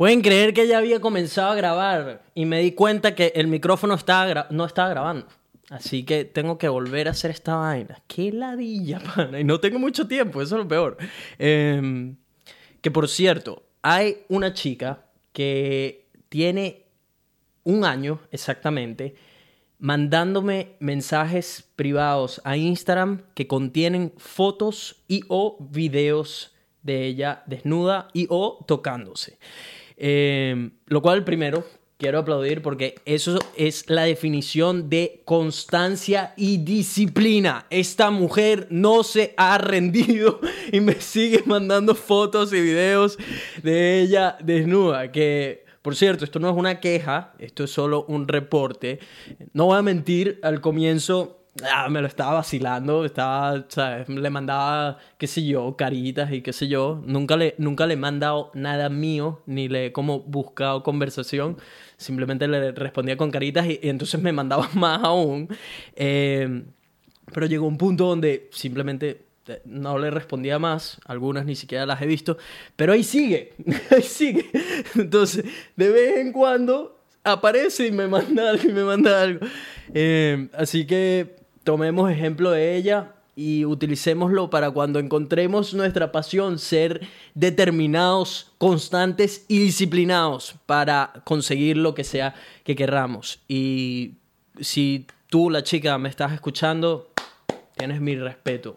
Pueden creer que ya había comenzado a grabar y me di cuenta que el micrófono no estaba grabando. Así que tengo que volver a hacer esta vaina. Qué ladilla, pana. Y no tengo mucho tiempo, eso es lo peor. Em, que por cierto, hay una chica que tiene un año exactamente mandándome mensajes privados a Instagram que contienen fotos y o videos de ella desnuda y o tocándose. Em, lo cual primero quiero aplaudir porque eso es la definición de constancia y disciplina. Esta mujer no se ha rendido y me sigue mandando fotos y videos de ella desnuda. Que, por cierto, esto no es una queja, esto es solo un reporte. No voy a mentir, al comienzo ah, me lo estaba vacilando, estaba, ¿sabes? Le mandaba, qué sé yo, caritas y qué sé yo. Nunca le, nunca le he mandado nada mío, ni le he como buscado conversación. Simplemente le respondía con caritas y, entonces me mandaba más aún. Eh, pero llegó un punto donde simplemente eh, no le respondía más, algunas ni siquiera las he visto, pero ahí sigue, ahí sigue. Entonces, de vez en cuando aparece y me manda algo y me manda algo. Eh, así que tomemos ejemplo de ella y utilicémoslo para cuando encontremos nuestra pasión, ser determinados, constantes y disciplinados para conseguir lo que sea que querramos. Y si tú, la chica, me estás escuchando, tienes mi respeto.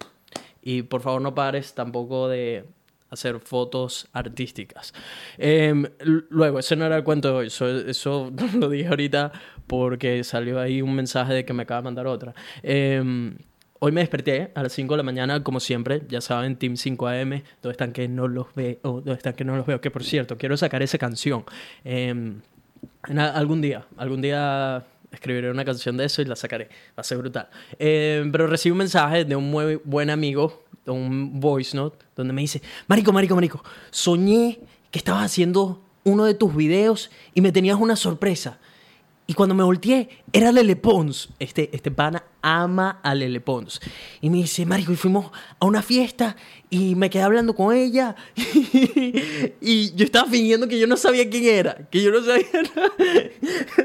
Y por favor no pares tampoco de hacer fotos artísticas. Em, luego, ese no era el cuento de hoy, eso lo dije ahorita porque salió ahí un mensaje de que me acaba de mandar otra. Em, hoy me desperté a las 5 de la mañana, como siempre, ya saben, Team 5am, ¿dónde están que no los veo? ¿Dónde están que no los veo? Que por cierto, quiero sacar esa canción. Eh, algún día, algún día escribiré una canción de eso y la sacaré. Va a ser brutal. Eh, pero recibí un mensaje de un muy buen amigo, un voice note, donde me dice, Marico, Marico, Marico, soñé que estabas haciendo uno de tus videos y me tenías una sorpresa. Y cuando me volteé, era Lele Pons. Este, este pana ama a Lele Pons. Y me dice, Marico, y fuimos a una fiesta y me quedé hablando con ella. y yo estaba fingiendo que yo no sabía quién era. Que yo no sabía nada.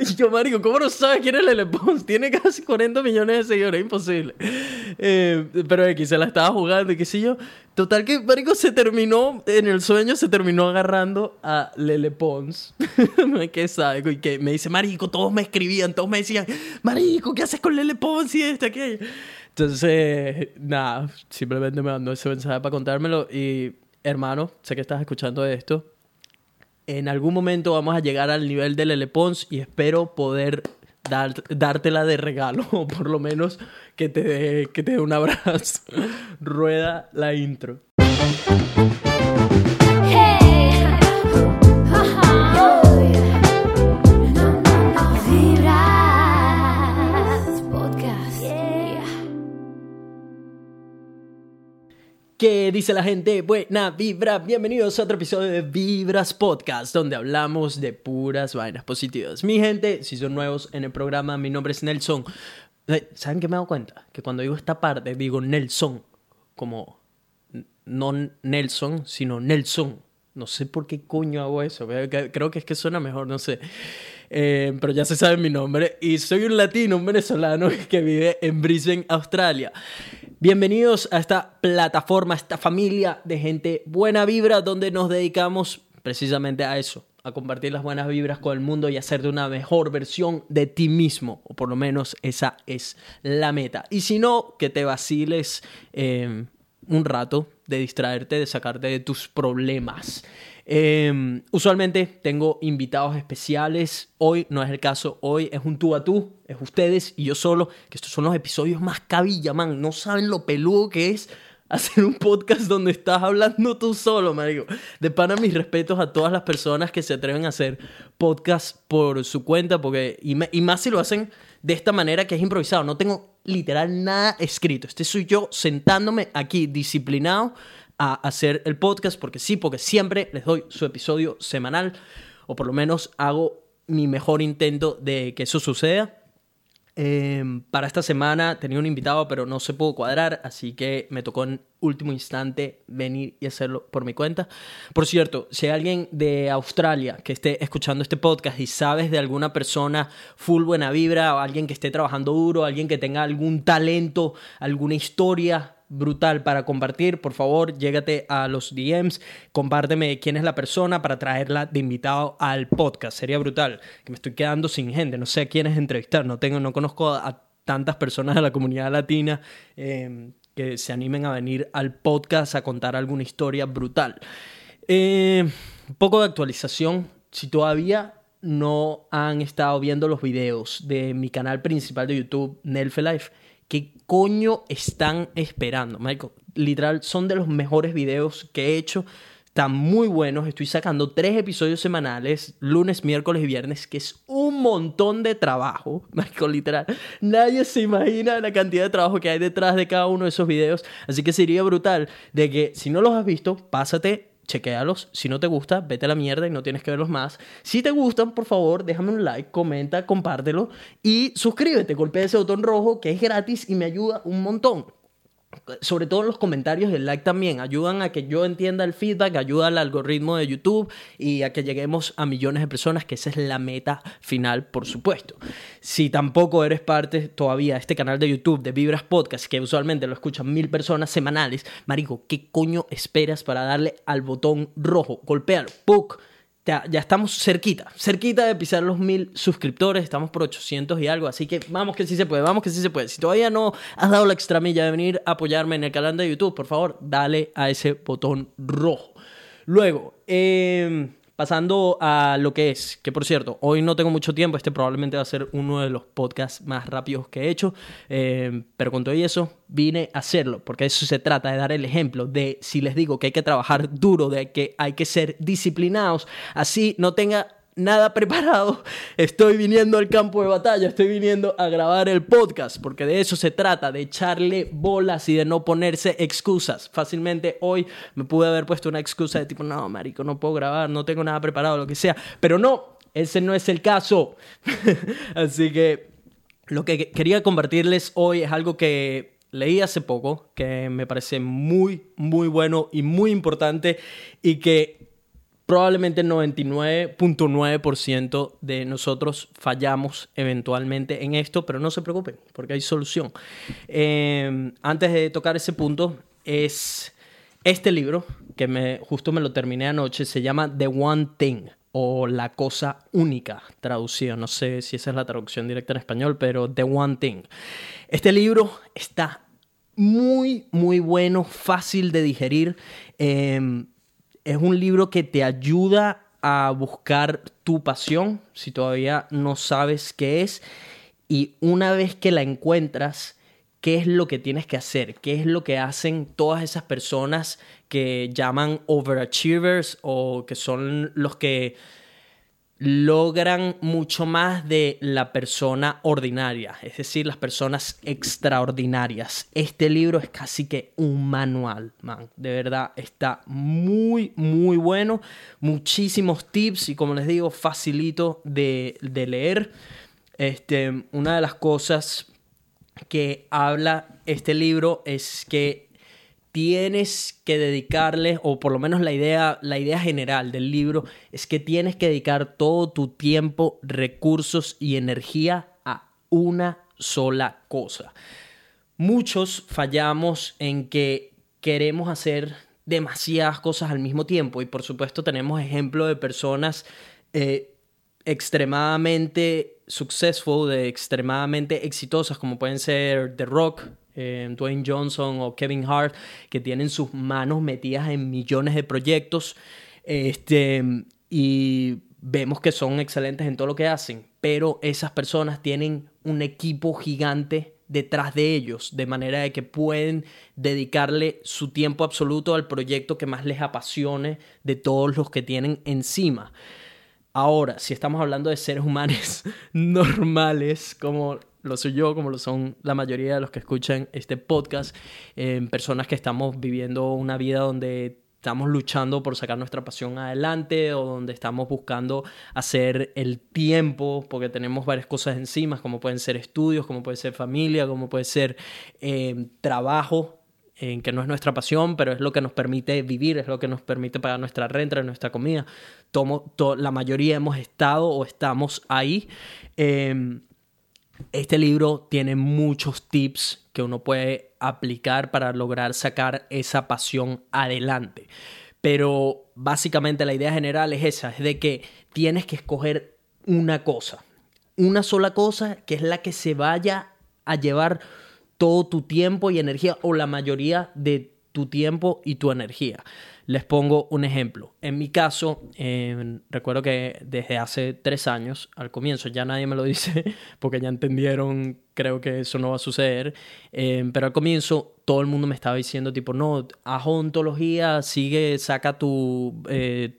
y yo, Marico, ¿cómo no sabes quién es Lele Pons? Tiene casi 40 millones de seguidores, imposible. Eh, pero X se la estaba jugando y qué sé yo. Total que, marico, se terminó, en el sueño se terminó agarrando a Lele Pons. ¿Qué sabe? Y que me dice, marico, todos me escribían, todos me decían, marico, ¿qué haces con Lele Pons y esto, aquello? Entonces, nada, simplemente me mandó ese mensaje para contármelo y, hermano, sé que estás escuchando esto. En algún momento vamos a llegar al nivel de Lele Pons y espero poder dar, dártela de regalo, o por lo menos que te dé, que te dé un abrazo. Rueda la intro. ¿Qué dice la gente? Buena vibra, bienvenidos a otro episodio de Vibras Podcast, donde hablamos de puras vainas positivas. Mi gente, si son nuevos en el programa, mi nombre es Nelson. Eh, ¿Saben qué me he dado cuenta? Que cuando digo esta parte, digo Nelson, como no Nelson, sino Nelson. No sé por qué coño hago eso. Creo que es que suena mejor, no sé. Eh, pero ya se sabe mi nombre. Y soy un latino, un venezolano que vive en Brisbane, Australia. Bienvenidos a esta plataforma, a esta familia de gente buena vibra donde nos dedicamos precisamente a eso, a compartir las buenas vibras con el mundo y hacerte una mejor versión de ti mismo, o por lo menos esa es la meta. Y si no, que te vaciles eh, un rato de distraerte, de sacarte de tus problemas. Em, usualmente tengo invitados especiales. Hoy no es el caso. Hoy es un tú a tú. Es ustedes y yo solo. Que estos son los episodios más cabilla, man. No saben lo peludo que es hacer un podcast donde estás hablando tú solo, marico. De pana mis respetos a todas las personas que se atreven a hacer podcast por su cuenta. Porque, y, y más si lo hacen de esta manera que es improvisado. No tengo literal nada escrito. Este soy yo sentándome aquí disciplinado a hacer el podcast, porque sí, porque siempre les doy su episodio semanal, o por lo menos hago mi mejor intento de que eso suceda. Em, para esta semana tenía un invitado, pero no se pudo cuadrar, así que me tocó en último instante venir y hacerlo por mi cuenta. Por cierto, si hay alguien de Australia que esté escuchando este podcast y sabes de alguna persona full buena vibra, o alguien que esté trabajando duro, alguien que tenga algún talento, alguna historia brutal para compartir, por favor, llégate a los DMs, compárteme quién es la persona para traerla de invitado al podcast. Sería brutal, que me estoy quedando sin gente, no sé a quién es entrevistar, no tengo, no conozco a, tantas personas de la comunidad latina em, que se animen a venir al podcast a contar alguna historia brutal. Un poco de actualización, si todavía no han estado viendo los videos de mi canal principal de YouTube, Nelfe Life, ¿Qué coño están esperando, Michael? Literal, son de los mejores videos que he hecho. Están muy buenos. Estoy sacando tres episodios semanales, lunes, miércoles y viernes, que es un montón de trabajo. Michael, literal. Nadie se imagina la cantidad de trabajo que hay detrás de cada uno de esos videos. Así que sería brutal de que si no los has visto, pásate chequéalos. Si no te gusta, vete a la mierda y no tienes que verlos más. Si te gustan, por favor, déjame un like, comenta, compártelo y suscríbete. Golpea ese botón rojo que es gratis y me ayuda un montón sobre todo los comentarios del like también ayudan a que yo entienda el feedback, ayuda al algoritmo de YouTube y a que lleguemos a millones de personas, que esa es la meta final, por supuesto. Si tampoco eres parte todavía de este canal de YouTube de Vibras Podcast, que usualmente lo escuchan mil personas semanales, marico, ¿qué coño esperas para darle al botón rojo? Golpéalo, ¡puc! Ya, estamos cerquita, cerquita de pisar los mil suscriptores, estamos por 800 y algo, así que vamos que sí se puede, vamos que sí se puede. Si todavía no has dado la extramilla de venir a apoyarme en el canal de YouTube, por favor, dale a ese botón rojo. Luego, eh, Pasando a lo que es, que por cierto, hoy no tengo mucho tiempo, este probablemente va a ser uno de los podcasts más rápidos que he hecho, eh, pero con todo eso vine a hacerlo, porque eso se trata de dar el ejemplo de si les digo que hay que trabajar duro, de que hay que ser disciplinados, así no tenga nada preparado, estoy viniendo al campo de batalla, estoy viniendo a grabar el podcast, porque de eso se trata, de echarle bolas y de no ponerse excusas. Fácilmente hoy me pude haber puesto una excusa de tipo, no, marico, no puedo grabar, no tengo nada preparado, lo que sea, pero no, ese no es el caso. Así que lo que quería compartirles hoy es algo que leí hace poco, que me parece muy, muy bueno y muy importante y que probablemente el 99.9% de nosotros fallamos eventualmente en esto, pero no se preocupen, porque hay solución. Em, antes de tocar ese punto, es este libro, que justo me lo terminé anoche, se llama The One Thing o La Cosa Única, traducido. No sé si esa es la traducción directa en español, pero The One Thing. Este libro está muy, muy bueno, fácil de digerir. Eh, es un libro que te ayuda a buscar tu pasión, si todavía no sabes qué es, y una vez que la encuentras, qué es lo que tienes que hacer, qué es lo que hacen todas esas personas que llaman overachievers o que son los que logran mucho más de la persona ordinaria, es decir, las personas extraordinarias. Este libro es casi que un manual, man. De verdad, está muy, muy bueno. Muchísimos tips y como les digo, facilito de, de leer. Este, una de las cosas que habla este libro es que tienes que dedicarle, o por lo menos la idea, la idea general del libro, es que tienes que dedicar todo tu tiempo, recursos y energía a una sola cosa. Muchos fallamos en que queremos hacer demasiadas cosas al mismo tiempo y por supuesto tenemos ejemplos de personas eh, extremadamente successful, de extremadamente exitosas como pueden ser The Rock, eh, Dwayne Johnson o Kevin Hart, que tienen sus manos metidas en millones de proyectos este, y vemos que son excelentes en todo lo que hacen, pero esas personas tienen un equipo gigante detrás de ellos, de manera de que pueden dedicarle su tiempo absoluto al proyecto que más les apasione de todos los que tienen encima. Ahora, si estamos hablando de seres humanos normales, como lo soy yo, como lo son la mayoría de los que escuchan este podcast, en personas que estamos viviendo una vida donde estamos luchando por sacar nuestra pasión adelante o donde estamos buscando hacer el tiempo porque tenemos varias cosas encima, como pueden ser estudios, como puede ser familia, como puede ser eh, trabajo, en que no es nuestra pasión, pero es lo que nos permite vivir, es lo que nos permite pagar nuestra renta, nuestra comida. Tomo, la mayoría hemos estado o estamos ahí. Em, este libro tiene muchos tips que uno puede aplicar para lograr sacar esa pasión adelante. Pero básicamente la idea general es esa, es de que tienes que escoger una cosa, una sola cosa que es la que se vaya a llevar todo tu tiempo y energía o la mayoría de tu tiempo y tu energía. Les pongo un ejemplo. En mi caso, recuerdo que desde hace tres años, al comienzo, ya nadie me lo dice porque ya entendieron, creo que eso no va a suceder, eh, pero al comienzo todo el mundo me estaba diciendo tipo, no, haz ontología, sigue, saca tu... Eh,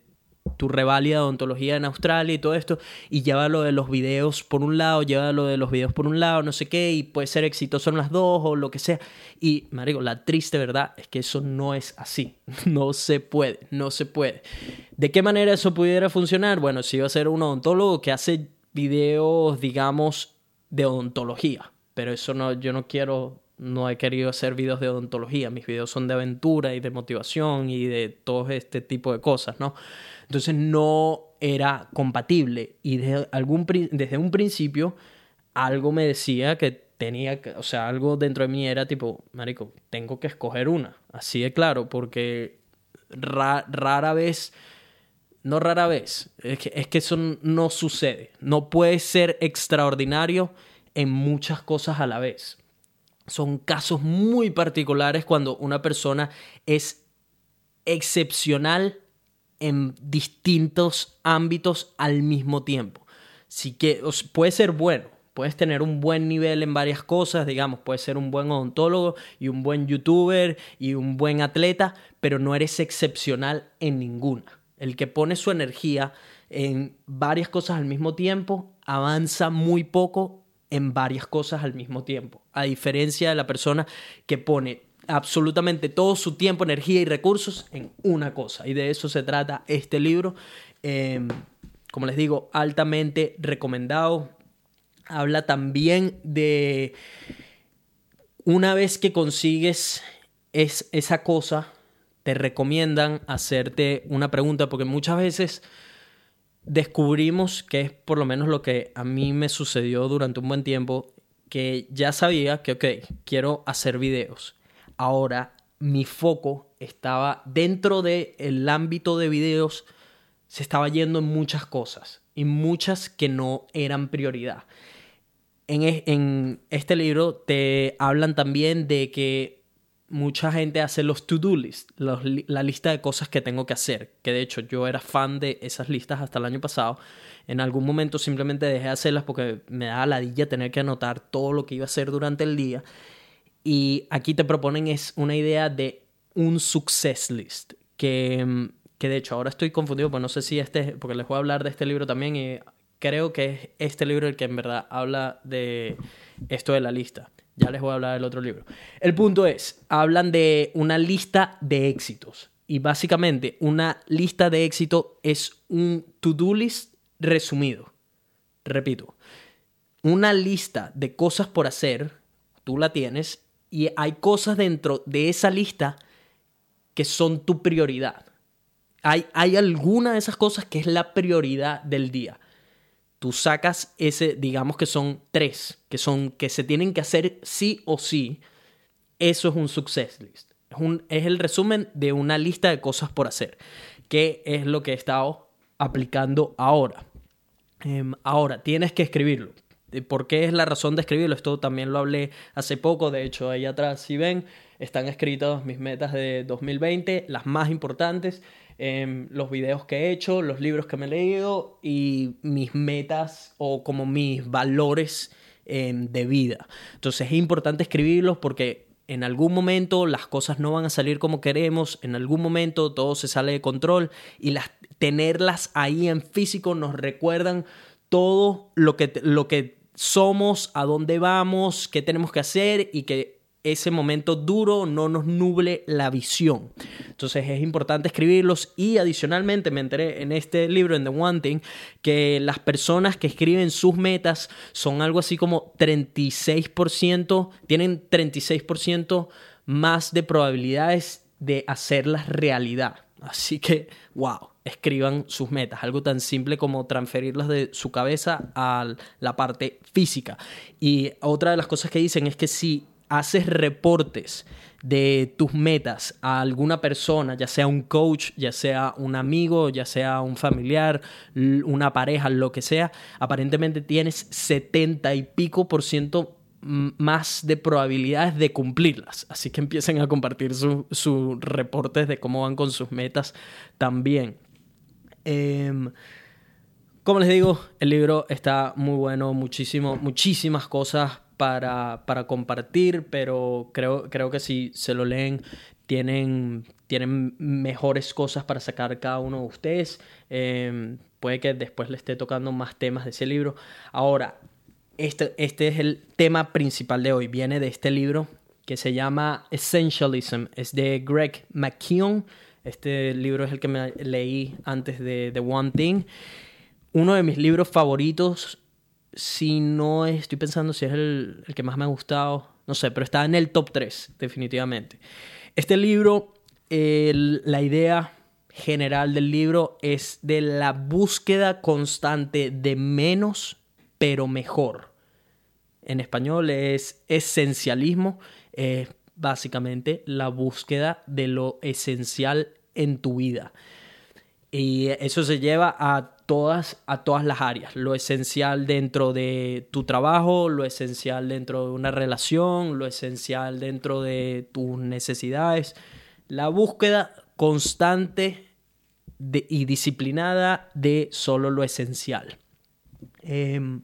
tu revalida de odontología en Australia y todo esto, y lleva lo de los videos por un lado, lleva lo de los videos por un lado, no sé qué, y puede ser exitoso en las dos o lo que sea. Y, marico, la triste verdad es que eso no es así. No se puede, no se puede. ¿De qué manera eso pudiera funcionar? Bueno, si iba a ser un odontólogo que hace videos, digamos, de odontología, pero eso no, yo no quiero no he querido hacer videos de odontología, mis videos son de aventura y de motivación y de todo este tipo de cosas, ¿no? Entonces no era compatible. Y desde, algún, desde un principio algo me decía que tenía que, o sea, algo dentro de mí era tipo, marico, tengo que escoger una, así de claro, porque rara vez, no rara vez, es que, es que eso no sucede, no puede ser extraordinario en muchas cosas a la vez. Son casos muy particulares cuando una persona es excepcional en distintos ámbitos al mismo tiempo. Así que puede ser bueno, puedes tener un buen nivel en varias cosas, digamos, puedes ser un buen odontólogo y un buen youtuber y un buen atleta, pero no eres excepcional en ninguna. El que pone su energía en varias cosas al mismo tiempo avanza muy poco en varias cosas al mismo tiempo, a diferencia de la persona que pone absolutamente todo su tiempo, energía y recursos en una cosa. Y de eso se trata este libro. Em, como les digo, altamente recomendado. Habla también de una vez que consigues es, esa cosa, te recomiendan hacerte una pregunta, porque muchas veces descubrimos que es por lo menos lo que a mí me sucedió durante un buen tiempo, que ya sabía que, ok, quiero hacer videos Ahora mi foco estaba dentro del ámbito de videos, se estaba yendo en muchas cosas y muchas que no eran prioridad. En, en este libro te hablan también de que mucha gente hace los to-do list, la lista de cosas que tengo que hacer, que de hecho yo era fan de esas listas hasta el año pasado. En algún momento simplemente dejé de hacerlas porque me daba ladilla tener que anotar todo lo que iba a hacer durante el día. Y aquí te proponen es una idea de un success list, que, que de hecho ahora estoy confundido, pues no sé si este, porque les voy a hablar de este libro también y creo que es este libro el que en verdad habla de esto de la lista. Ya les voy a hablar del otro libro. El punto es, hablan de una lista de éxitos. Y básicamente una lista de éxito es un to-do list resumido. Repito, una lista de cosas por hacer, tú la tienes, y hay cosas dentro de esa lista que son tu prioridad. Hay, hay alguna de esas cosas que es la prioridad del día. Tú sacas ese, digamos que son tres, que son que se tienen que hacer sí o sí. Eso es un success list. Es, un, es el resumen de una lista de cosas por hacer, que es lo que he estado aplicando ahora. Em, ahora, tienes que escribirlo. ¿Por qué es la razón de escribirlo? Esto también lo hablé hace poco, de hecho ahí atrás, si ven, están escritas mis metas de 2020, las más importantes, em, los videos que he hecho, los libros que me he leído y mis metas o como mis valores em, de vida. Entonces es importante escribirlos porque en algún momento las cosas no van a salir como queremos, en algún momento todo se sale de control y las, tenerlas ahí en físico nos recuerdan todo lo que, lo que somos, a dónde vamos, qué tenemos que hacer y que ese momento duro no nos nuble la visión. Entonces es importante escribirlos y adicionalmente me enteré en este libro, en The One Thing, que las personas que escriben sus metas son algo así como 36%, tienen 36% más de probabilidades de hacerlas realidad. Así que, wow, escriban sus metas, algo tan simple como transferirlas de su cabeza a la parte física. Y otra de las cosas que dicen es que si haces reportes de tus metas a alguna persona, ya sea un coach, ya sea un amigo, ya sea un familiar, una pareja, lo que sea, aparentemente tienes 70 y pico por ciento más de probabilidades de cumplirlas. Así que empiecen a compartir sus reportes de cómo van con sus metas también. Em, como les digo, el libro está muy bueno, muchísimo, muchísimas cosas para, para compartir, pero creo, creo que si se lo leen, tienen, tienen mejores cosas para sacar cada uno de ustedes. Em, puede que después le esté tocando más temas de ese libro. Ahora, este, este es el tema principal de hoy. Viene de este libro que se llama Essentialism. Es de Greg McKeown. Este libro es el que me leí antes de The One Thing. Uno de mis libros favoritos si no estoy pensando si es el, que más me ha gustado, no sé, pero está en el top 3, definitivamente. Este libro, la idea general del libro es de la búsqueda constante de menos, pero mejor. En español es esencialismo, es básicamente la búsqueda de lo esencial en tu vida. Y eso se lleva a todas, a todas las áreas. Lo esencial dentro de tu trabajo, lo esencial dentro de una relación, lo esencial dentro de tus necesidades. La búsqueda constante y disciplinada de solo lo esencial. Em,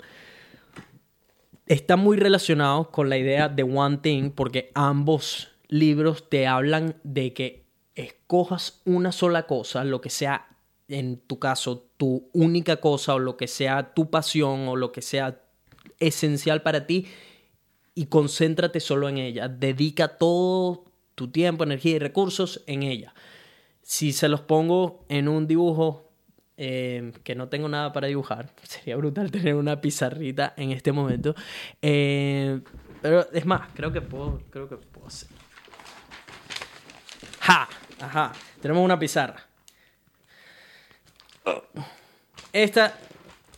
está muy relacionado con la idea de One Thing porque ambos libros te hablan de que escojas una sola cosa, lo que sea en tu caso, tu única cosa o lo que sea tu pasión o lo que sea esencial para ti y concéntrate solo en ella. Dedica todo tu tiempo, energía y recursos en ella. Si se los pongo en un dibujo eh, que no tengo nada para dibujar, sería brutal tener una pizarrita en este momento. Eh, pero es más, creo que puedo, creo que puedo hacer. ¡Ja! Ajá, tenemos una pizarra. Esta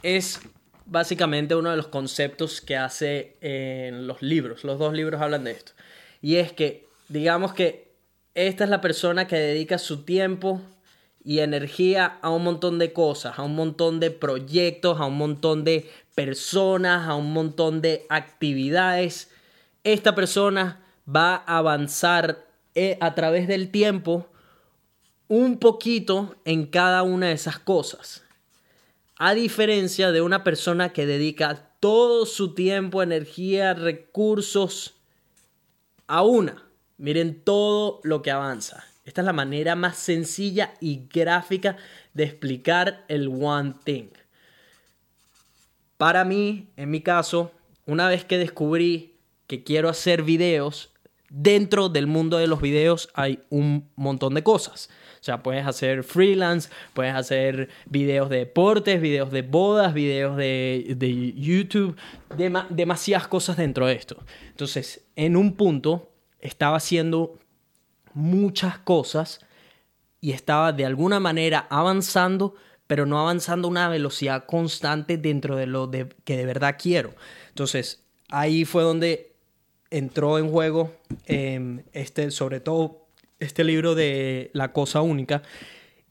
es básicamente uno de los conceptos que hace en los libros. Los dos libros hablan de esto. Y es que, digamos que esta es la persona que dedica su tiempo y energía a un montón de cosas, a un montón de proyectos, a un montón de personas, a un montón de actividades. Esta persona va a avanzar eh, a través del tiempo un poquito en cada una de esas cosas. A diferencia de una persona que dedica todo su tiempo, energía, recursos a una. Miren todo lo que avanza. Esta es la manera más sencilla y gráfica de explicar el One Thing. Para mí, en mi caso, una vez que descubrí que quiero hacer videos, dentro del mundo de los videos hay un montón de cosas. O sea, puedes hacer freelance, puedes hacer videos de deportes, videos de bodas, videos de, de YouTube, demasiadas cosas dentro de esto. Entonces, en un punto, estaba haciendo muchas cosas y estaba de alguna manera avanzando, pero no avanzando a una velocidad constante dentro de lo que de verdad quiero. Entonces, ahí fue donde entró en juego em, este, sobre todo este libro de La Cosa Única,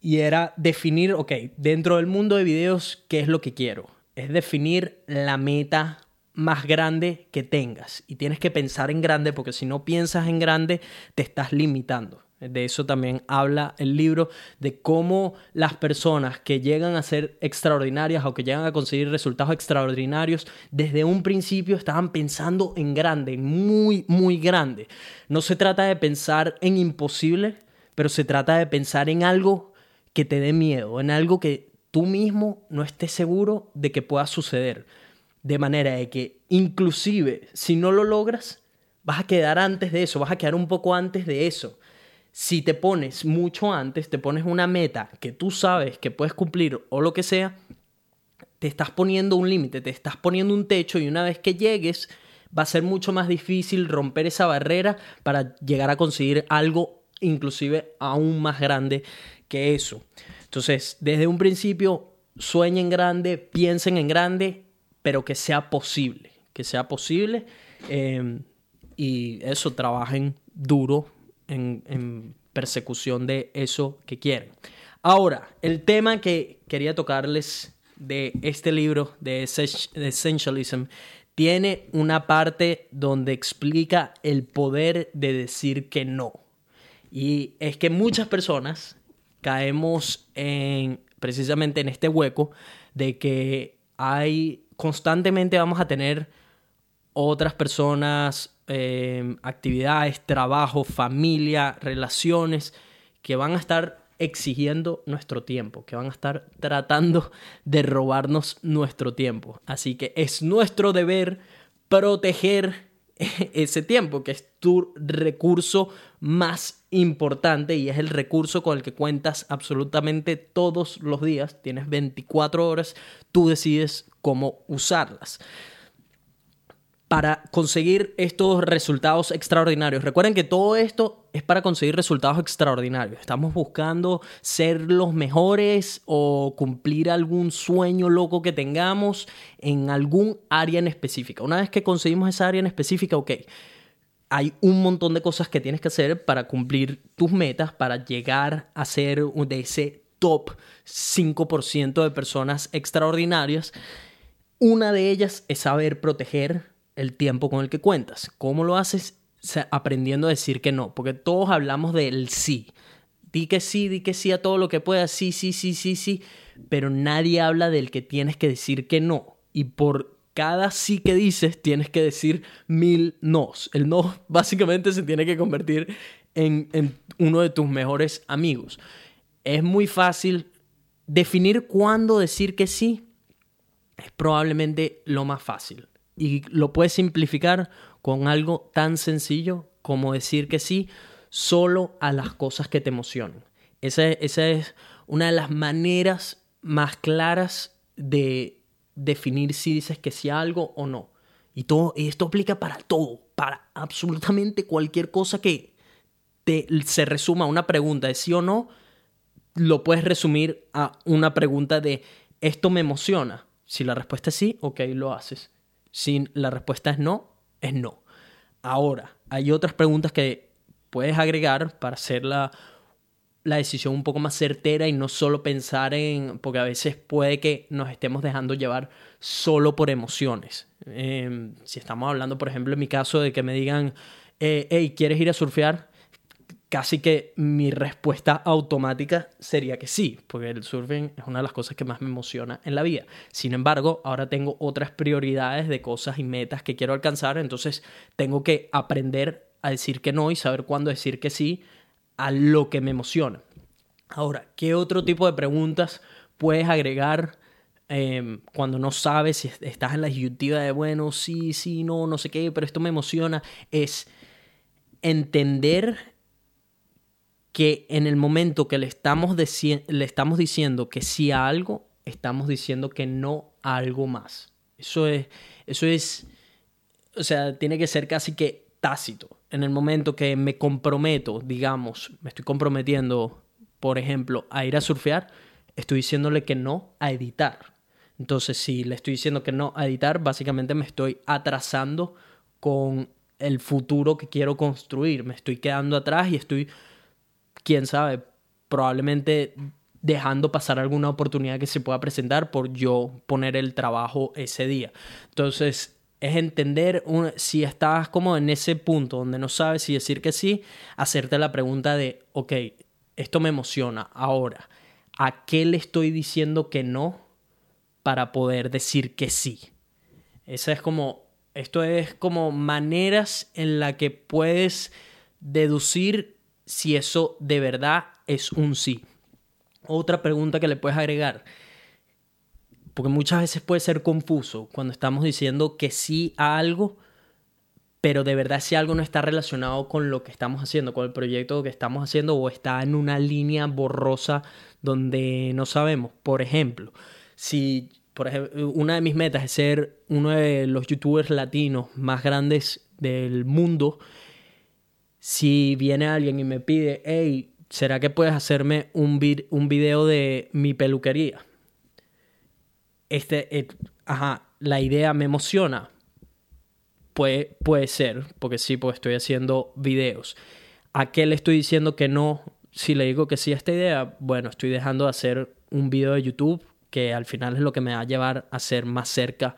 y era definir, ok, dentro del mundo de videos, ¿qué es lo que quiero? Es definir la meta más grande que tengas. Y tienes que pensar en grande porque si no piensas en grande, te estás limitando. De eso también habla el libro, de cómo las personas que llegan a ser extraordinarias o que llegan a conseguir resultados extraordinarios, desde un principio estaban pensando en grande, muy, muy grande. No se trata de pensar en imposible, pero se trata de pensar en algo que te dé miedo, en algo que tú mismo no estés seguro de que pueda suceder. De manera de que inclusive si no lo logras, vas a quedar antes de eso, vas a quedar un poco antes de eso. Si te pones mucho antes, te pones una meta que tú sabes que puedes cumplir o lo que sea, te estás poniendo un límite, te estás poniendo un techo y una vez que llegues va a ser mucho más difícil romper esa barrera para llegar a conseguir algo inclusive aún más grande que eso. Entonces, desde un principio, sueñen grande, piensen en grande, pero que sea posible, que sea posible. Eh, y eso, trabajen duro en, en persecución de eso que quieren. Ahora, el tema que quería tocarles de este libro de Essentialism tiene una parte donde explica el poder de decir que no. Y es que muchas personas caemos en precisamente en este hueco de que hay constantemente vamos a tener otras personas, eh, actividades, trabajo, familia, relaciones que van a estar exigiendo nuestro tiempo, que van a estar tratando de robarnos nuestro tiempo. Así que es nuestro deber proteger ese tiempo, que es tu recurso más importante y es el recurso con el que cuentas absolutamente todos los días. Tienes 24 horas, tú decides cómo usarlas para conseguir estos resultados extraordinarios. Recuerden que todo esto es para conseguir resultados extraordinarios. Estamos buscando ser los mejores o cumplir algún sueño loco que tengamos en algún área en específica. Una vez que conseguimos esa área en específica, ok, hay un montón de cosas que tienes que hacer para cumplir tus metas, para llegar a ser de ese top 5% de personas extraordinarias. Una de ellas es saber proteger el tiempo con el que cuentas. ¿Cómo lo haces? aprendiendo a decir que no, porque todos hablamos del sí. Di que sí, di que sí a todo lo que puedas, sí, sí, sí, sí, sí, pero nadie habla del que tienes que decir que no. Y por cada sí que dices, tienes que decir mil nos. El no básicamente se tiene que convertir en, en uno de tus mejores amigos. Es muy fácil definir cuándo decir que sí. Es probablemente lo más fácil y lo puedes simplificar con algo tan sencillo como decir que sí solo a las cosas que te emocionan. Esa, esa es una de las maneras más claras de definir si dices que sí a algo o no. Y, todo, esto aplica para todo, para absolutamente cualquier cosa que te, se resuma a una pregunta de sí o no, lo puedes resumir a una pregunta de esto me emociona. Si la respuesta es sí, ok, lo haces. Si la respuesta es no, es no. Ahora, hay otras preguntas que puedes agregar para hacer la, decisión un poco más certera y no solo pensar en, porque a veces puede que nos estemos dejando llevar solo por emociones. Em, si estamos hablando, por ejemplo, en mi caso de que me digan, eh, hey, ¿quieres ir a surfear? Casi que mi respuesta automática sería que sí, porque el surfing es una de las cosas que más me emociona en la vida. Sin embargo, ahora tengo otras prioridades de cosas y metas que quiero alcanzar, entonces tengo que aprender a decir que no y saber cuándo decir que sí a lo que me emociona. Ahora, ¿qué otro tipo de preguntas puedes agregar em, cuando no sabes si estás en la disyuntiva de, bueno, sí, sí, no, no sé qué, pero esto me emociona? Es entender que en el momento que le estamos, le estamos diciendo que sí a algo, estamos diciendo que no a algo más. Eso es, eso es, o sea, tiene que ser casi que tácito. En el momento que me comprometo, digamos, me estoy comprometiendo, por ejemplo, a ir a surfear, estoy diciéndole que no a editar. Entonces, si le estoy diciendo que no a editar, básicamente me estoy atrasando con el futuro que quiero construir. Me estoy quedando atrás y estoy quién sabe, probablemente dejando pasar alguna oportunidad que se pueda presentar por yo poner el trabajo ese día. Entonces, es entender si estás como en ese punto donde no sabes si decir que sí, hacerte la pregunta de, ok, esto me emociona, ahora, ¿a qué le estoy diciendo que no para poder decir que sí? Esa es como, esto es como maneras en la que puedes deducir si eso de verdad es un sí. Otra pregunta que le puedes agregar, porque muchas veces puede ser confuso cuando estamos diciendo que sí a algo, pero de verdad si algo no está relacionado con lo que estamos haciendo, con el proyecto que estamos haciendo o está en una línea borrosa donde no sabemos. Por ejemplo, si por ejemplo, una de mis metas es ser uno de los youtubers latinos más grandes del mundo, si viene alguien y me pide, hey, ¿será que puedes hacerme un, un video de mi peluquería? Este, eh, ajá, la idea me emociona. Puede, puede ser, porque sí, pues estoy haciendo videos. ¿A qué le estoy diciendo que no? Si le digo que sí a esta idea, bueno, estoy dejando de hacer un video de YouTube que al final es lo que me va a llevar a ser más cerca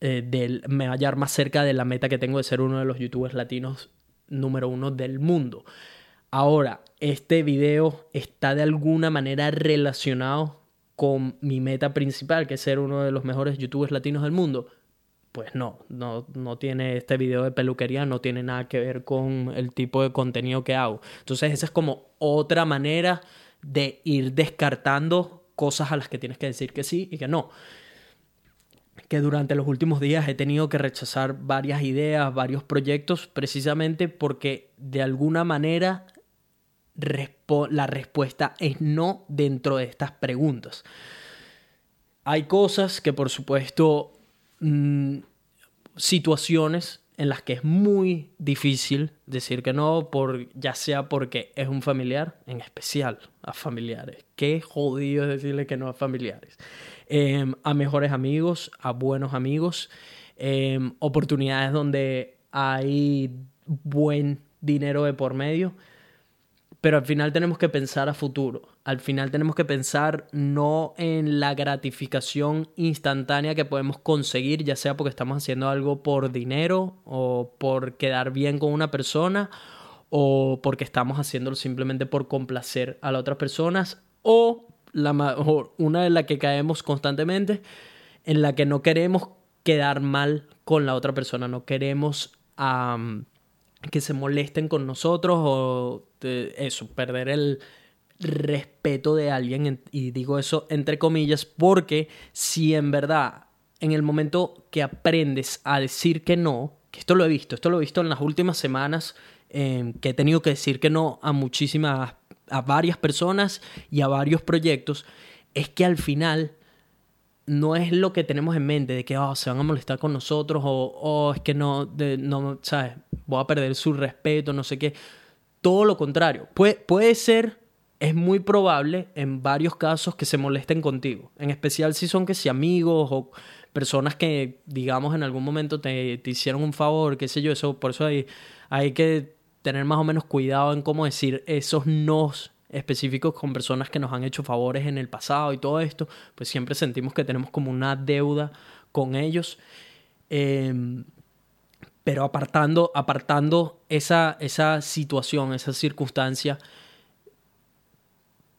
eh, del, me llevar más cerca de la meta que tengo de ser uno de los youtubers latinos número uno del mundo. Ahora, este video está de alguna manera relacionado con mi meta principal, que es ser uno de los mejores youtubers latinos del mundo. Pues no, no, no tiene este video de peluquería, no tiene nada que ver con el tipo de contenido que hago. Entonces esa es como otra manera de ir descartando cosas a las que tienes que decir que sí y que no. Que durante los últimos días he tenido que rechazar varias ideas, varios proyectos, precisamente porque de alguna manera la respuesta es no dentro de estas preguntas. Hay cosas que por supuesto, mm, situaciones en las que es muy difícil decir que no, por, ya sea porque es un familiar, en especial a familiares. Qué jodido es decirle que no a familiares. Em, a mejores amigos, a buenos amigos, em, oportunidades donde hay buen dinero de por medio pero al final tenemos que pensar a futuro. Al final tenemos que pensar no en la gratificación instantánea que podemos conseguir, ya sea porque estamos haciendo algo por dinero o por quedar bien con una persona o porque estamos haciéndolo simplemente por complacer a las otras personas o, la, una de las que caemos constantemente en la que no queremos quedar mal con la otra persona, no queremos que se molesten con nosotros o eso, perder el respeto de alguien. Y digo eso entre comillas porque si en verdad en el momento que aprendes a decir que no, que esto lo he visto, esto lo he visto en las últimas semanas, em, que he tenido que decir que no a muchísimas, a varias personas y a varios proyectos, es que al final no es lo que tenemos en mente de que oh, se van a molestar con nosotros o oh, es que no, de, no, ¿sabes? Voy a perder su respeto, no sé qué. Todo lo contrario. Puede, puede ser, es muy probable en varios casos que se molesten contigo. En especial si son que si amigos o personas que, digamos, en algún momento te, te hicieron un favor, qué sé yo. Eso, por eso hay, hay que tener más o menos cuidado en cómo decir esos nos específicos con personas que nos han hecho favores en el pasado y todo esto, pues siempre sentimos que tenemos como una deuda con ellos. Em, pero apartando, apartando esa, esa situación, esa circunstancia,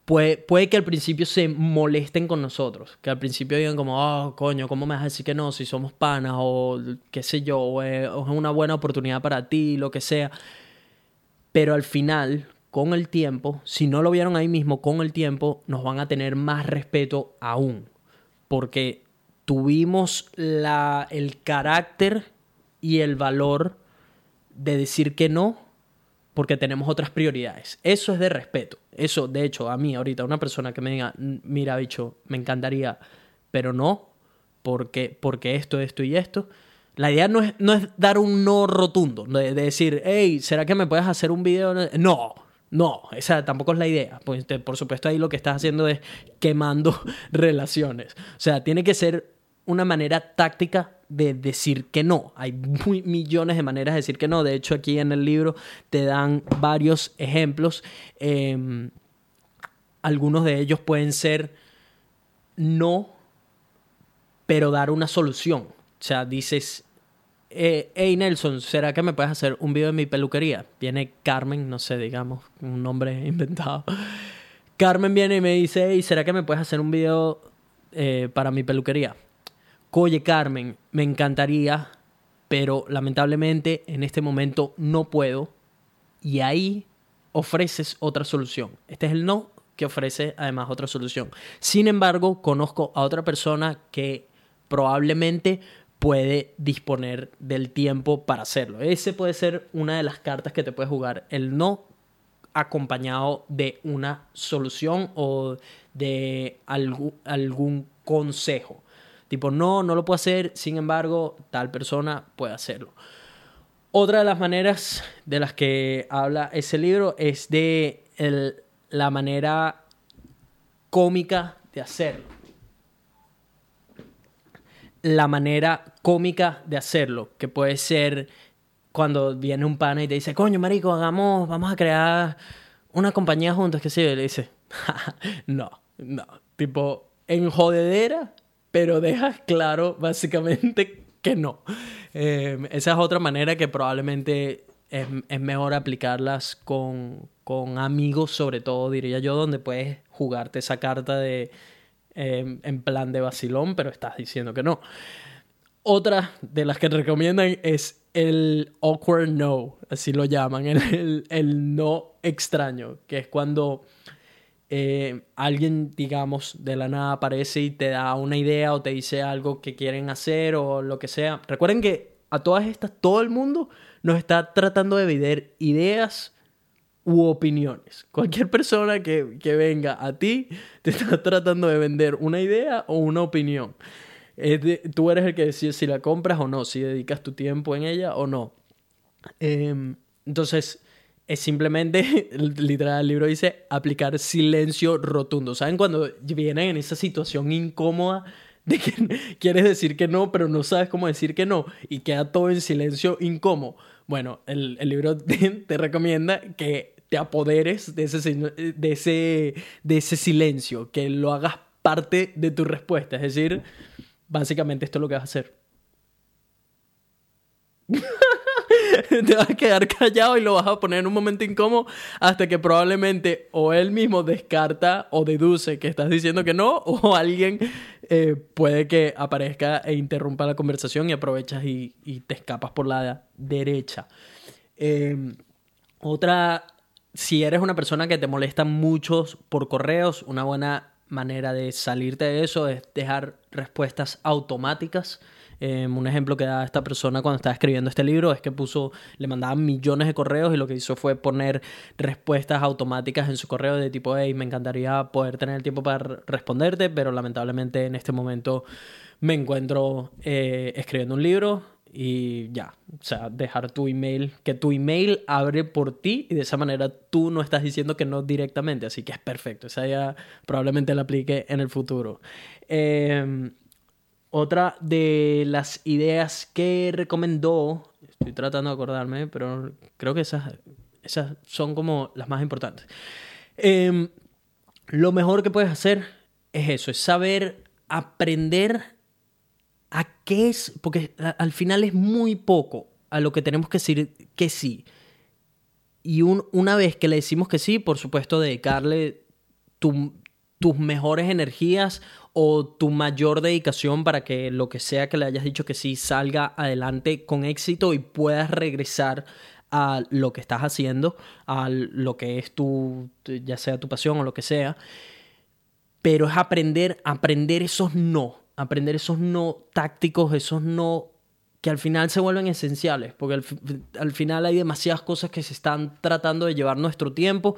puede, puede que al principio se molesten con nosotros, que al principio digan como, oh, coño, ¿cómo me vas a decir que no si somos panas o qué sé yo, o es una buena oportunidad para ti, lo que sea. Pero al final, con el tiempo, si no lo vieron ahí mismo, con el tiempo nos van a tener más respeto aún. Porque tuvimos la, el carácter y el valor de decir que no porque tenemos otras prioridades. Eso es de respeto. Eso, de hecho, a mí ahorita una persona que me diga, mira, bicho, me encantaría, pero no, porque, porque esto, esto y esto. La idea no es, no es dar un no rotundo, de, de decir, hey, ¿será que me puedes hacer un video? No, no, esa tampoco es la idea. Pues, por supuesto, ahí lo que estás haciendo es quemando relaciones. O sea, tiene que ser una manera táctica de decir que no. Hay millones de maneras de decir que no. De hecho, aquí en el libro te dan varios ejemplos. Em, algunos de ellos pueden ser no, pero dar una solución. O sea, dices, eh, hey Nelson, ¿será que me puedes hacer un video de mi peluquería? Viene Carmen, no sé, digamos, un nombre inventado. Carmen viene y me dice, hey, ¿será que me puedes hacer un video eh, para mi peluquería? Oye, Carmen, me encantaría, pero lamentablemente en este momento no puedo. Y ahí ofreces otra solución. Este es el no que ofrece además otra solución. Sin embargo, conozco a otra persona que probablemente puede disponer del tiempo para hacerlo. Ese puede ser una de las cartas que te puede jugar. El no acompañado de una solución o de algún, consejo. Tipo, no, no lo puedo hacer, sin embargo, tal persona puede hacerlo. Otra de las maneras de las que habla ese libro es de la manera cómica de hacerlo. La manera cómica de hacerlo, que puede ser cuando viene un pana y te dice, coño, marico, hagamos, vamos a crear una compañía juntos, que sí, le dice, no, no, tipo, en jodedera, pero dejas claro básicamente que no. Em, esa es otra manera que probablemente es, es mejor aplicarlas con, con, amigos, sobre todo, diría yo, donde puedes jugarte esa carta de em, en plan de vacilón, pero estás diciendo que no. Otra de las que recomiendan es el awkward no, así lo llaman, el, el, no extraño, que es cuando eh, alguien, digamos, de la nada aparece y te da una idea o te dice algo que quieren hacer o lo que sea. Recuerden que a todas estas, todo el mundo nos está tratando de vender ideas u opiniones. Cualquier persona que, que venga a ti te está tratando de vender una idea o una opinión tú eres el que decide si la compras o no, si dedicas tu tiempo en ella o no. Em, entonces, es simplemente, literal, el libro dice, aplicar silencio rotundo. ¿Saben cuando vienen en esa situación incómoda de que quieres decir que no, pero no sabes cómo decir que no y queda todo en silencio incómodo? Bueno, el, el libro te, recomienda que te apoderes de ese, de, ese, de ese silencio, que lo hagas parte de tu respuesta. Es decir, Básicamente esto es lo que vas a hacer. te vas a quedar callado y lo vas a poner en un momento incómodo hasta que probablemente o él mismo descarta o deduce que estás diciendo que no o alguien eh, puede que aparezca e interrumpa la conversación y aprovechas y, te escapas por la derecha. Em, otra, si eres una persona que te molesta mucho por correos, una buena manera de salirte de eso es dejar respuestas automáticas. Em, un ejemplo que da esta persona cuando estaba escribiendo este libro es que puso, le mandaban millones de correos y lo que hizo fue poner respuestas automáticas en su correo de tipo, hey, me encantaría poder tener el tiempo para responderte, pero lamentablemente en este momento me encuentro eh, escribiendo un libro y ya, o sea, dejar tu email, que tu email abre por ti y de esa manera tú no estás diciendo que no directamente, así que es perfecto, esa ya probablemente la aplique en el futuro. Em, otra de las ideas que recomendó, estoy tratando de acordarme, pero creo que esas, esas son como las más importantes. Em, lo mejor que puedes hacer es eso, es saber aprender a qué es, porque al final es muy poco a lo que tenemos que decir que sí. Y una vez que le decimos que sí, por supuesto, dedicarle tus mejores energías o tu mayor dedicación para que lo que sea que le hayas dicho que sí salga adelante con éxito y puedas regresar a lo que estás haciendo, a lo que es tu, ya sea tu pasión o lo que sea. Pero es aprender, aprender esos no aprender esos no tácticos, esos no que al final se vuelven esenciales, porque al, final hay demasiadas cosas que se están tratando de llevar nuestro tiempo.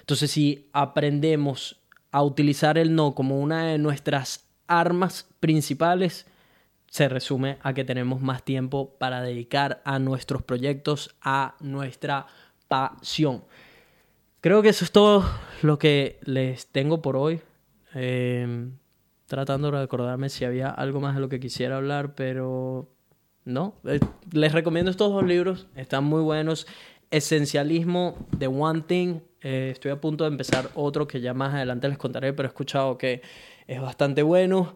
Entonces, si aprendemos a utilizar el no como una de nuestras armas principales, se resume a que tenemos más tiempo para dedicar a nuestros proyectos, a nuestra pasión. Creo que eso es todo lo que les tengo por hoy. Eh, tratando de recordarme si había algo más de lo que quisiera hablar, pero no. Eh, les recomiendo estos dos libros, están muy buenos. Esencialismo de One Thing. Eh, estoy a punto de empezar otro que ya más adelante les contaré, pero he escuchado que es bastante bueno.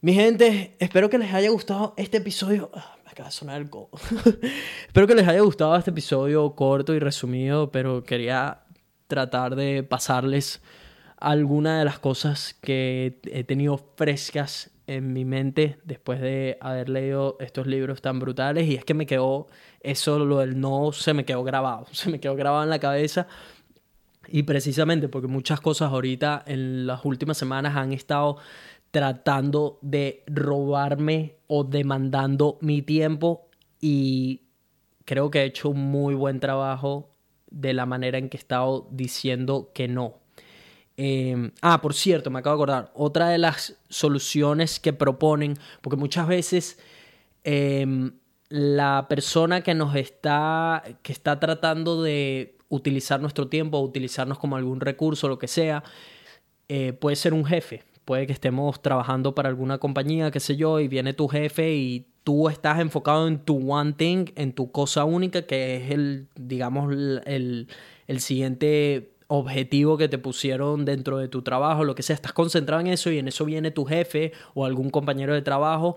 Mi gente, espero que les haya gustado este episodio. Ah, me acaba de sonar el codo. espero que les haya gustado este episodio corto y resumido, pero quería tratar de pasarles algunas de las cosas que he tenido frescas en mi mente después de haber leído estos libros tan brutales y es que me quedó eso lo del no se me quedó grabado se me quedó grabado en la cabeza y precisamente porque muchas cosas ahorita en las últimas semanas han estado tratando de robarme o demandando mi tiempo y creo que he hecho un muy buen trabajo de la manera en que he estado diciendo que no. Em, ah, por cierto, me acabo de acordar, otra de las soluciones que proponen, porque muchas veces em, la persona que nos está, que está tratando de utilizar nuestro tiempo, utilizarnos como algún recurso, lo que sea, eh, puede ser un jefe. Puede que estemos trabajando para alguna compañía, qué sé yo, y viene tu jefe y tú estás enfocado en tu one thing, en tu cosa única, que es el, digamos, el, el siguiente objetivo que te pusieron dentro de tu trabajo, lo que sea, estás concentrado en eso y en eso viene tu jefe o algún compañero de trabajo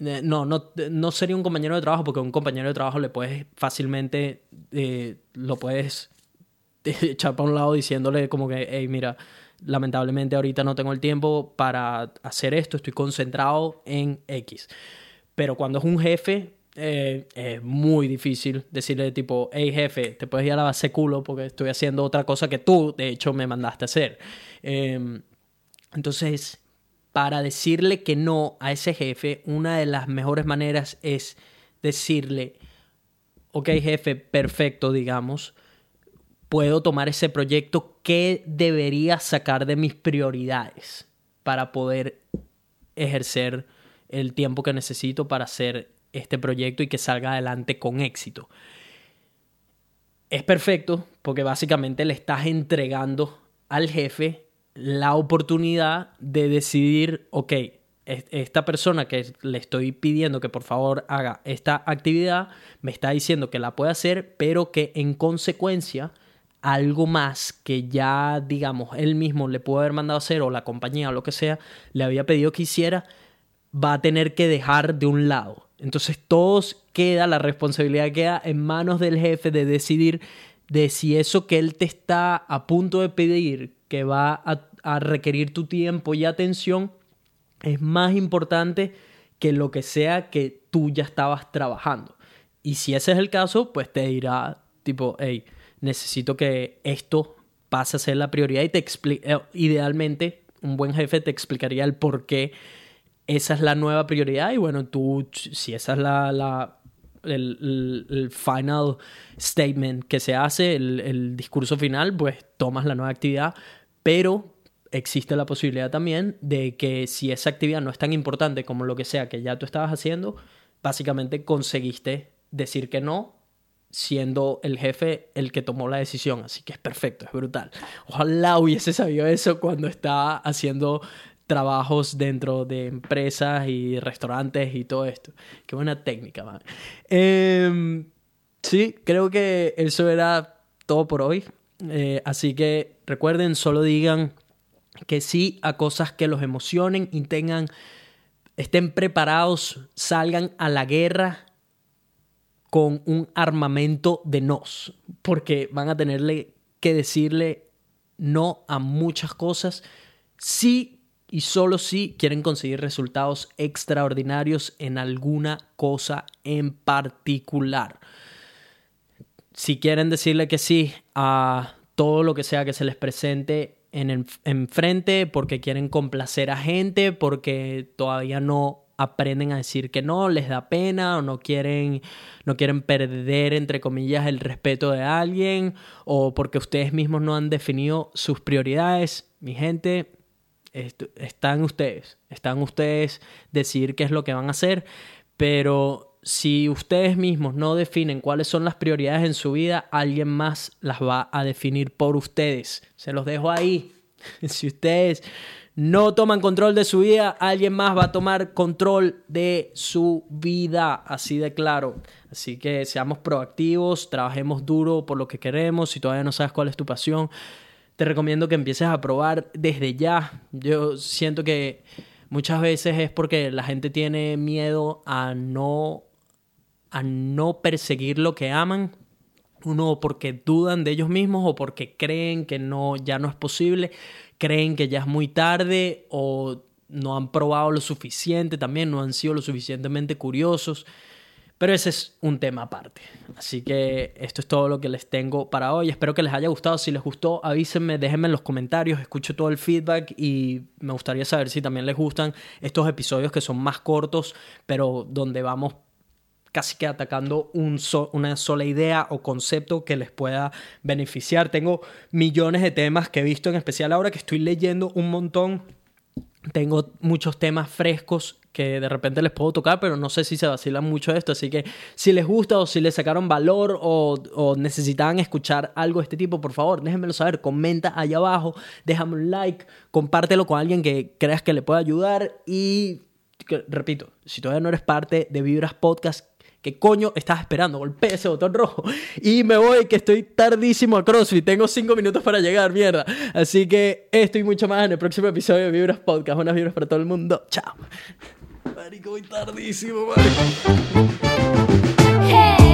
eh, no, no, no sería un compañero de trabajo porque un compañero de trabajo le puedes fácilmente, eh, lo puedes echar para un lado diciéndole como que, hey, mira, lamentablemente ahorita no tengo el tiempo para hacer esto, estoy concentrado en X. Pero cuando es un jefe, eh, es muy difícil decirle tipo, hey jefe, te puedes ir a la base culo porque estoy haciendo otra cosa que tú, de hecho, me mandaste hacer. Em, entonces, para decirle que no a ese jefe, una de las mejores maneras es decirle, ok jefe, perfecto, digamos, puedo tomar ese proyecto, ¿qué debería sacar de mis prioridades para poder ejercer el tiempo que necesito para hacer este proyecto y que salga adelante con éxito? Es perfecto porque básicamente le estás entregando al jefe la oportunidad de decidir, ok, esta persona que le estoy pidiendo que por favor haga esta actividad, me está diciendo que la puede hacer, pero que en consecuencia algo más que ya, digamos, él mismo le pudo haber mandado hacer o la compañía o lo que sea, le había pedido que hiciera, va a tener que dejar de un lado. Entonces todos queda, la responsabilidad queda en manos del jefe de decidir de si eso que él te está a punto de pedir que va a, requerir tu tiempo y atención es más importante que lo que sea que tú ya estabas trabajando. Y si ese es el caso, pues te dirá tipo, hey, necesito que esto pase a ser la prioridad y te explique, eh, idealmente un buen jefe te explicaría el por qué esa es la nueva prioridad y bueno, tú, si esa es la, el, final statement que se hace, el, el discurso final, pues tomas la nueva actividad, pero existe la posibilidad también de que si esa actividad no es tan importante como lo que sea que ya tú estabas haciendo, básicamente conseguiste decir que no siendo el jefe el que tomó la decisión. Así que es perfecto, es brutal. Ojalá hubiese sabido eso cuando estaba haciendo trabajos dentro de empresas y restaurantes y todo esto. Qué buena técnica, man. Em, sí, creo que eso era todo por hoy. Eh, así que recuerden, solo digan que sí a cosas que los emocionen y tengan, estén preparados, salgan a la guerra con un armamento de nos, porque van a tenerle que decirle no a muchas cosas, sí y solo si quieren conseguir resultados extraordinarios en alguna cosa en particular si quieren decirle que sí a todo lo que sea que se les presente en enfrente, porque quieren complacer a gente, porque todavía no aprenden a decir que no, les da pena o no quieren, no quieren perder, entre comillas, el respeto de alguien, o porque ustedes mismos no han definido sus prioridades. Mi gente, están ustedes, están ustedes decir qué es lo que van a hacer, pero si ustedes mismos no definen cuáles son las prioridades en su vida, alguien más las va a definir por ustedes. Se los dejo ahí. si ustedes no toman control de su vida, alguien más va a tomar control de su vida, así de claro. Así que seamos proactivos, trabajemos duro por lo que queremos. Si todavía no sabes cuál es tu pasión, te recomiendo que empieces a probar desde ya. Yo siento que muchas veces es porque la gente tiene miedo a no a no perseguir lo que aman, uno porque dudan de ellos mismos o porque creen que no ya no es posible, creen que ya es muy tarde o no han probado lo suficiente también, no han sido lo suficientemente curiosos. Pero ese es un tema aparte. Así que esto es todo lo que les tengo para hoy. Espero que les haya gustado. Si les gustó, avísenme, déjenme en los comentarios. Escucho todo el feedback y me gustaría saber si también les gustan estos episodios que son más cortos, pero donde vamos casi que atacando un una sola idea o concepto que les pueda beneficiar. Tengo millones de temas que he visto, en especial ahora que estoy leyendo un montón. Tengo muchos temas frescos que de repente les puedo tocar, pero no sé si se vacilan mucho esto. Así que si les gusta o si les sacaron valor o, necesitaban escuchar algo de este tipo, por favor, déjenmelo saber. Comenta allá abajo, déjame un like, compártelo con alguien que creas que le pueda ayudar. Y repito, si todavía no eres parte de Vibras Podcast, ¿Qué coño estás esperando? Golpea ese botón rojo. Y me voy, que estoy tardísimo a CrossFit. Tengo cinco minutos para llegar, mierda. Así que estoy mucho más en el próximo episodio de Vibras Podcast. Buenas vibras para todo el mundo. Chao. Marico, voy tardísimo, marico. Hey.